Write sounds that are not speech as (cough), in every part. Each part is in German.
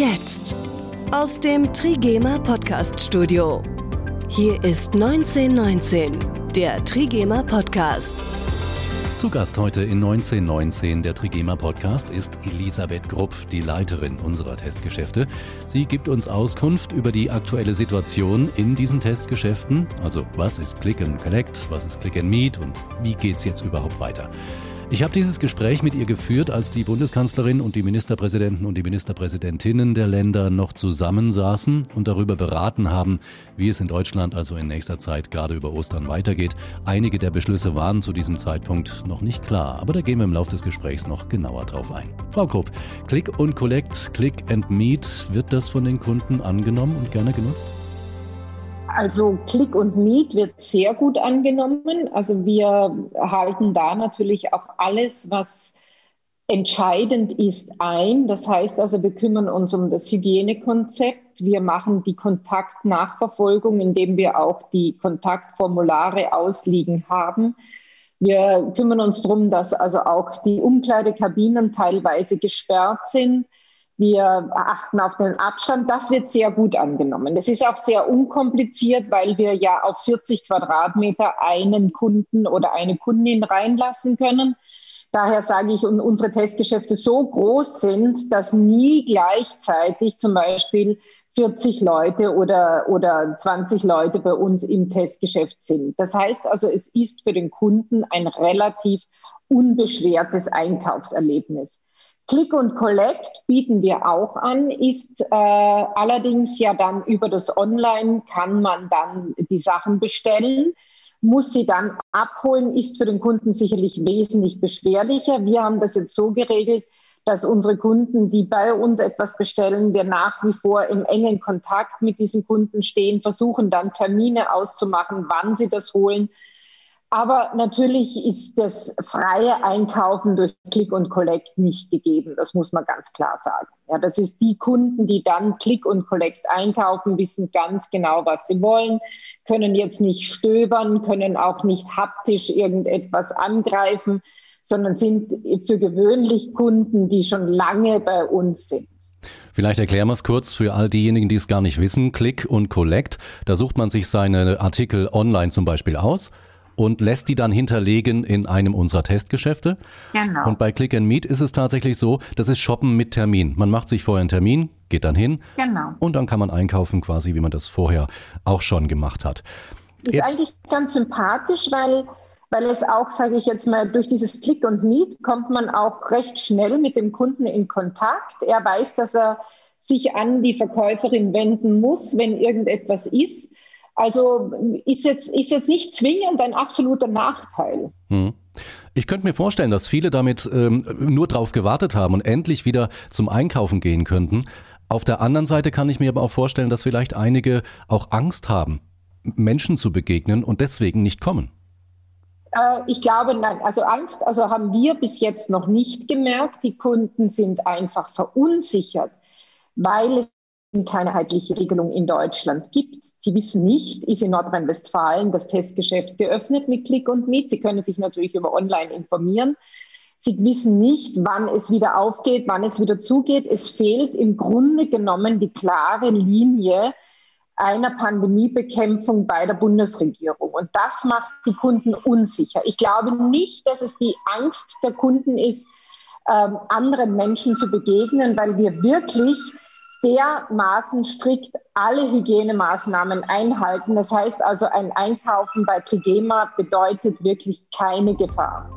jetzt aus dem Trigema Podcast Studio. Hier ist 1919, der Trigema Podcast. Zu Gast heute in 1919 der Trigema Podcast ist Elisabeth Grupp, die Leiterin unserer Testgeschäfte. Sie gibt uns Auskunft über die aktuelle Situation in diesen Testgeschäften. Also was ist Click and Collect, was ist Click and Meet und wie geht's jetzt überhaupt weiter? Ich habe dieses Gespräch mit ihr geführt, als die Bundeskanzlerin und die Ministerpräsidenten und die Ministerpräsidentinnen der Länder noch zusammensaßen und darüber beraten haben, wie es in Deutschland also in nächster Zeit gerade über Ostern weitergeht. Einige der Beschlüsse waren zu diesem Zeitpunkt noch nicht klar, aber da gehen wir im Laufe des Gesprächs noch genauer drauf ein. Frau Krupp, Click und Collect, Click and Meet, wird das von den Kunden angenommen und gerne genutzt? Also Click und Meet wird sehr gut angenommen. Also wir halten da natürlich auch alles, was entscheidend ist, ein. Das heißt also, wir kümmern uns um das Hygienekonzept. Wir machen die Kontaktnachverfolgung, indem wir auch die Kontaktformulare ausliegen haben. Wir kümmern uns darum, dass also auch die Umkleidekabinen teilweise gesperrt sind. Wir achten auf den Abstand. Das wird sehr gut angenommen. Das ist auch sehr unkompliziert, weil wir ja auf 40 Quadratmeter einen Kunden oder eine Kundin reinlassen können. Daher sage ich, und unsere Testgeschäfte so groß sind, dass nie gleichzeitig zum Beispiel 40 Leute oder, oder 20 Leute bei uns im Testgeschäft sind. Das heißt also, es ist für den Kunden ein relativ unbeschwertes Einkaufserlebnis. Click und Collect bieten wir auch an, ist äh, allerdings ja dann über das Online kann man dann die Sachen bestellen, muss sie dann abholen, ist für den Kunden sicherlich wesentlich beschwerlicher. Wir haben das jetzt so geregelt, dass unsere Kunden, die bei uns etwas bestellen, wir nach wie vor im engen Kontakt mit diesen Kunden stehen, versuchen dann Termine auszumachen, wann sie das holen aber natürlich ist das freie Einkaufen durch Click und Collect nicht gegeben. Das muss man ganz klar sagen. Ja, das ist die Kunden, die dann Click und Collect einkaufen, wissen ganz genau, was sie wollen, können jetzt nicht stöbern, können auch nicht haptisch irgendetwas angreifen, sondern sind für gewöhnlich Kunden, die schon lange bei uns sind. Vielleicht erklären wir es kurz für all diejenigen, die es gar nicht wissen. Click und Collect, da sucht man sich seine Artikel online zum Beispiel aus und lässt die dann hinterlegen in einem unserer Testgeschäfte. Genau. Und bei Click and Meet ist es tatsächlich so, das ist Shoppen mit Termin. Man macht sich vorher einen Termin, geht dann hin genau. und dann kann man einkaufen quasi, wie man das vorher auch schon gemacht hat. Ist jetzt, eigentlich ganz sympathisch, weil weil es auch, sage ich jetzt mal, durch dieses Click und Meet kommt man auch recht schnell mit dem Kunden in Kontakt. Er weiß, dass er sich an die Verkäuferin wenden muss, wenn irgendetwas ist. Also ist jetzt, ist jetzt nicht zwingend ein absoluter Nachteil. Hm. Ich könnte mir vorstellen, dass viele damit ähm, nur darauf gewartet haben und endlich wieder zum Einkaufen gehen könnten. Auf der anderen Seite kann ich mir aber auch vorstellen, dass vielleicht einige auch Angst haben, Menschen zu begegnen und deswegen nicht kommen. Äh, ich glaube, nein, also Angst, also haben wir bis jetzt noch nicht gemerkt. Die Kunden sind einfach verunsichert, weil es keine einheitliche Regelung in Deutschland gibt. Sie wissen nicht, ist in Nordrhein-Westfalen das Testgeschäft geöffnet mit Click und Meet. Sie können sich natürlich über Online informieren. Sie wissen nicht, wann es wieder aufgeht, wann es wieder zugeht. Es fehlt im Grunde genommen die klare Linie einer Pandemiebekämpfung bei der Bundesregierung. Und das macht die Kunden unsicher. Ich glaube nicht, dass es die Angst der Kunden ist, ähm, anderen Menschen zu begegnen, weil wir wirklich dermaßen strikt alle Hygienemaßnahmen einhalten. Das heißt also, ein Einkaufen bei Trigema bedeutet wirklich keine Gefahr.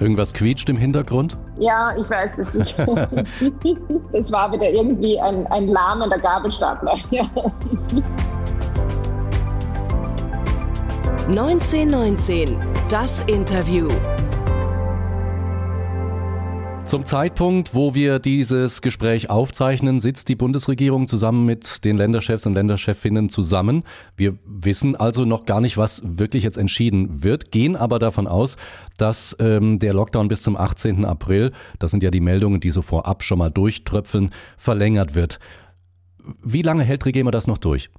Irgendwas quietscht im Hintergrund? Ja, ich weiß es nicht. (laughs) Es war wieder irgendwie ein, ein lahmender Gabelstapler. (laughs) 1919, das Interview. Zum Zeitpunkt, wo wir dieses Gespräch aufzeichnen, sitzt die Bundesregierung zusammen mit den Länderchefs und Länderchefinnen zusammen. Wir wissen also noch gar nicht, was wirklich jetzt entschieden wird, gehen aber davon aus, dass ähm, der Lockdown bis zum 18. April, das sind ja die Meldungen, die so vorab schon mal durchtröpfeln, verlängert wird. Wie lange hält Regema das noch durch?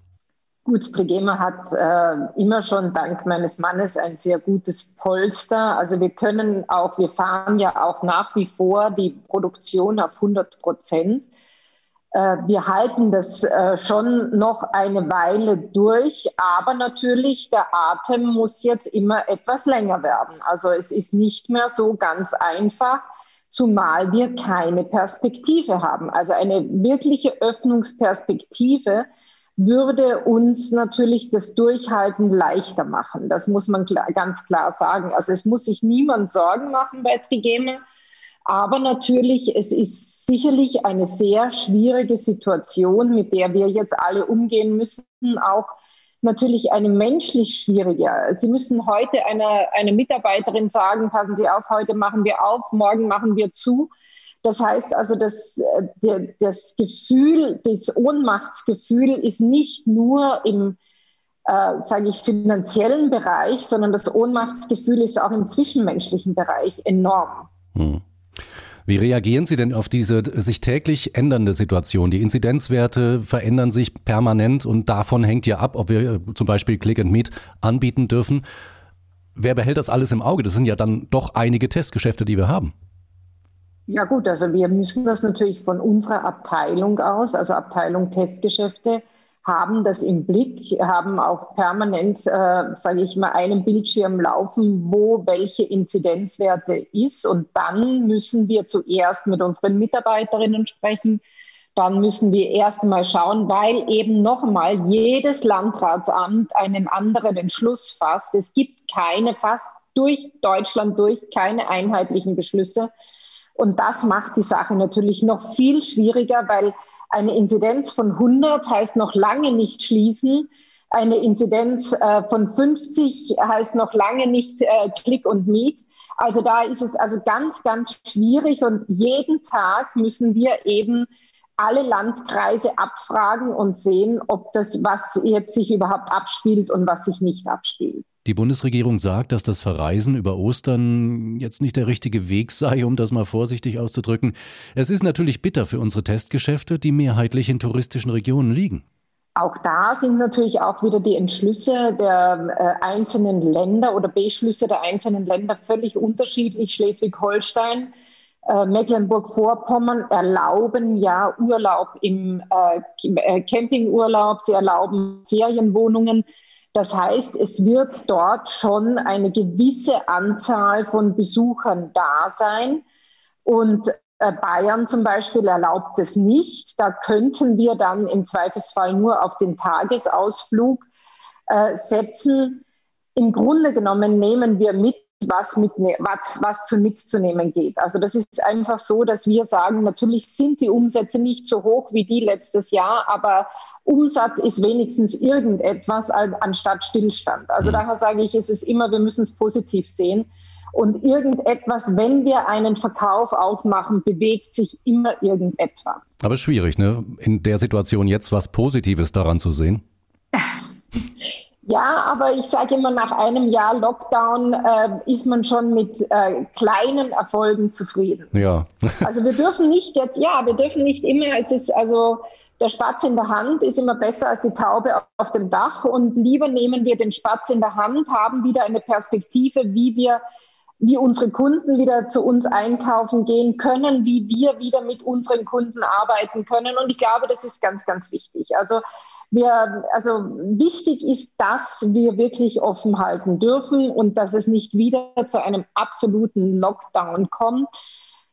Gut, Trigema hat äh, immer schon dank meines Mannes ein sehr gutes Polster. Also wir können auch, wir fahren ja auch nach wie vor die Produktion auf 100 Prozent. äh, wir halten das äh, schon noch eine Weile durch, aber natürlich der Atem muss jetzt immer etwas länger werden. Also es ist nicht mehr so ganz einfach, zumal wir keine Perspektive haben. Also eine wirkliche Öffnungsperspektive würde uns natürlich das Durchhalten leichter machen. Das muss man klar, ganz klar sagen. Also es muss sich niemand Sorgen machen bei Trigema, aber natürlich, es ist sicherlich eine sehr schwierige Situation, mit der wir jetzt alle umgehen müssen, auch natürlich eine menschlich schwierige. Sie müssen heute einer eine Mitarbeiterin sagen, passen Sie auf, heute machen wir auf, morgen machen wir zu. Das heißt also, das, das Gefühl, das Ohnmachtsgefühl ist nicht nur im, äh, sage ich, finanziellen Bereich, sondern das Ohnmachtsgefühl ist auch im zwischenmenschlichen Bereich enorm. Hm. Wie reagieren Sie denn auf diese sich täglich ändernde Situation? Die Inzidenzwerte verändern sich permanent und davon hängt ja ab, ob wir zum Beispiel Click and Meet anbieten dürfen. Wer behält das alles im Auge? Das sind ja dann doch einige Testgeschäfte, die wir haben. Ja gut, also wir müssen das natürlich von unserer Abteilung aus, also Abteilung Testgeschäfte, haben das im Blick, haben auch permanent, äh, sage ich mal, einen Bildschirm laufen, wo welche Inzidenzwerte ist. Und dann müssen wir zuerst mit unseren Mitarbeiterinnen sprechen. Dann müssen wir erst einmal schauen, weil eben nochmal jedes Landratsamt einen anderen Entschluss fasst. Es gibt keine, fast durch Deutschland durch, keine einheitlichen Beschlüsse. Und das macht die Sache natürlich noch viel schwieriger, weil eine Inzidenz von 100 heißt noch lange nicht schließen. Eine Inzidenz äh, von 50 heißt noch lange nicht äh, Click und Meet. Also da ist es also ganz, ganz schwierig und jeden Tag müssen wir eben alle Landkreise abfragen und sehen, ob das, was jetzt sich überhaupt abspielt und was sich nicht abspielt. Die Bundesregierung sagt, dass das Verreisen über Ostern jetzt nicht der richtige Weg sei, um das mal vorsichtig auszudrücken. Es ist natürlich bitter für unsere Testgeschäfte, die mehrheitlich in touristischen Regionen liegen. Auch da sind natürlich auch wieder die Entschlüsse der äh, einzelnen Länder oder Beschlüsse der einzelnen Länder völlig unterschiedlich. Schleswig-Holstein, äh, Mecklenburg-Vorpommern erlauben ja Urlaub im äh, Campingurlaub, sie erlauben Ferienwohnungen. Das heißt, es wird dort schon eine gewisse Anzahl von Besuchern da sein. Und äh, Bayern zum Beispiel erlaubt es nicht. Da könnten wir dann im Zweifelsfall nur auf den Tagesausflug äh, setzen. Im Grunde genommen nehmen wir mit, was, mit, was, was zu mitzunehmen geht. Also das ist einfach so, dass wir sagen, natürlich sind die Umsätze nicht so hoch wie die letztes Jahr, aber Umsatz ist wenigstens irgendetwas anstatt Stillstand. Also mhm. daher sage ich, es ist immer, wir müssen es positiv sehen. Und irgendetwas, wenn wir einen Verkauf aufmachen, bewegt sich immer irgendetwas. Aber schwierig, ne? In der Situation jetzt was Positives daran zu sehen. (laughs) Ja, aber ich sage immer, nach einem Jahr Lockdown äh, ist man schon mit äh, kleinen Erfolgen zufrieden. Ja. also wir dürfen nicht jetzt, ja, wir dürfen nicht immer, es ist also der Spatz in der Hand ist immer besser als die Taube auf dem Dach und lieber nehmen wir den Spatz in der Hand, haben wieder eine Perspektive, wie wir wie unsere Kunden wieder zu uns einkaufen gehen können, wie wir wieder mit unseren Kunden arbeiten können. Und ich glaube, das ist ganz, ganz wichtig. Also wir, also wichtig ist, dass wir wirklich offen halten dürfen und dass es nicht wieder zu einem absoluten Lockdown kommt.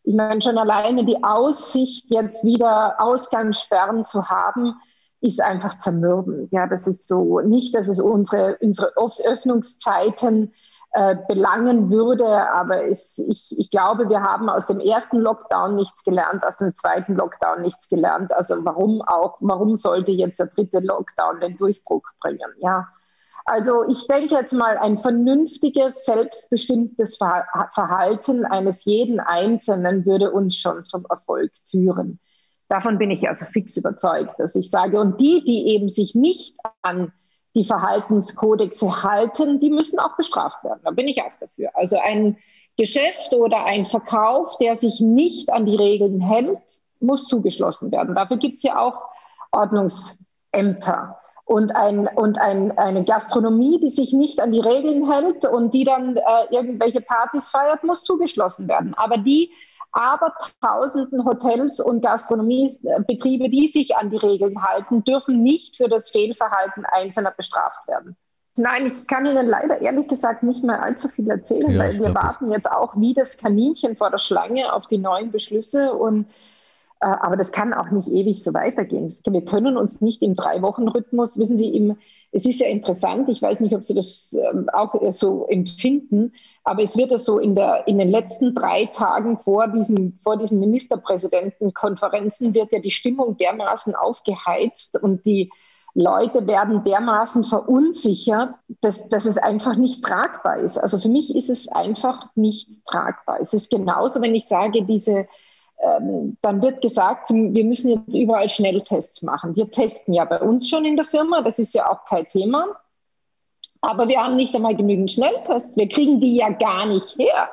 Ich meine, schon alleine die Aussicht, jetzt wieder Ausgangssperren zu haben, ist einfach zermürbend. Ja, das ist so nicht, dass es unsere, unsere Öffnungszeiten äh, belangen würde, aber es, ich, ich glaube, wir haben aus dem ersten Lockdown nichts gelernt, aus dem zweiten Lockdown nichts gelernt. Also warum auch, warum sollte jetzt der dritte Lockdown den Durchbruch bringen? Ja, also ich denke jetzt mal, ein vernünftiges, selbstbestimmtes Verhalten eines jeden Einzelnen würde uns schon zum Erfolg führen. Davon bin ich also fix überzeugt, dass ich sage, und die, die eben sich nicht an die Verhaltenskodexe halten, die müssen auch bestraft werden. Da bin ich auch dafür. Also ein Geschäft oder ein Verkauf, der sich nicht an die Regeln hält, muss zugeschlossen werden. Dafür gibt es ja auch Ordnungsämter und, ein, und ein, eine Gastronomie, die sich nicht an die Regeln hält und die dann äh, irgendwelche Partys feiert, muss zugeschlossen werden. Aber die aber tausenden Hotels und Gastronomiebetriebe, die sich an die Regeln halten, dürfen nicht für das Fehlverhalten Einzelner bestraft werden. Nein, ich kann Ihnen leider ehrlich gesagt nicht mehr allzu viel erzählen, ja, weil wir warten jetzt auch wie das Kaninchen vor der Schlange auf die neuen Beschlüsse und aber das kann auch nicht ewig so weitergehen. Wir können uns nicht im Drei-Wochen-Rhythmus, wissen Sie, im, es ist ja interessant, ich weiß nicht, ob Sie das ähm, auch so empfinden, aber es wird ja so in, der, in den letzten drei Tagen vor diesen, vor diesen Ministerpräsidentenkonferenzen wird ja die Stimmung dermaßen aufgeheizt und die Leute werden dermaßen verunsichert, dass, dass es einfach nicht tragbar ist. Also für mich ist es einfach nicht tragbar. Es ist genauso, wenn ich sage, diese, ähm, dann wird gesagt, wir müssen jetzt überall Schnelltests machen. Wir testen ja bei uns schon in der Firma, das ist ja auch kein Thema. Aber wir haben nicht einmal genügend Schnelltests. Wir kriegen die ja gar nicht her.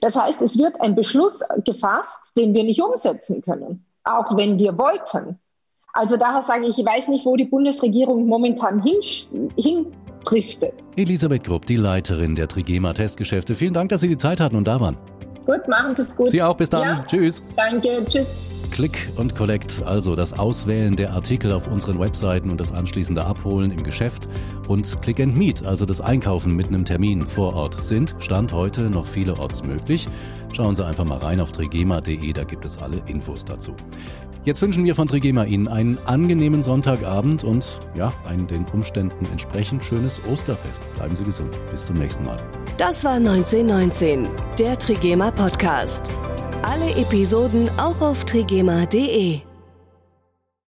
Das heißt, es wird ein Beschluss gefasst, den wir nicht umsetzen können, auch wenn wir wollten. Also daher sage ich, ich weiß nicht, wo die Bundesregierung momentan hindriftet. Elisabeth Grupp, die Leiterin der Trigema Testgeschäfte. Vielen Dank, dass Sie die Zeit hatten und da waren. Gut, machen Sie es gut. Sie auch, bis dann. Ja? Tschüss. Danke, tschüss. Click und Collect, also das Auswählen der Artikel auf unseren Webseiten und das anschließende Abholen im Geschäft und Click and Meet, also das Einkaufen mit einem Termin vor Ort, sind Stand heute noch vielerorts möglich. Schauen Sie einfach mal rein auf trigema.de, da gibt es alle Infos dazu. Jetzt wünschen wir von Trigema Ihnen einen angenehmen Sonntagabend und ja, ein den Umständen entsprechend schönes Osterfest. Bleiben Sie gesund. Bis zum nächsten Mal. Das war 1919, der Trigema Podcast. Alle Episoden auch auf trigema.de.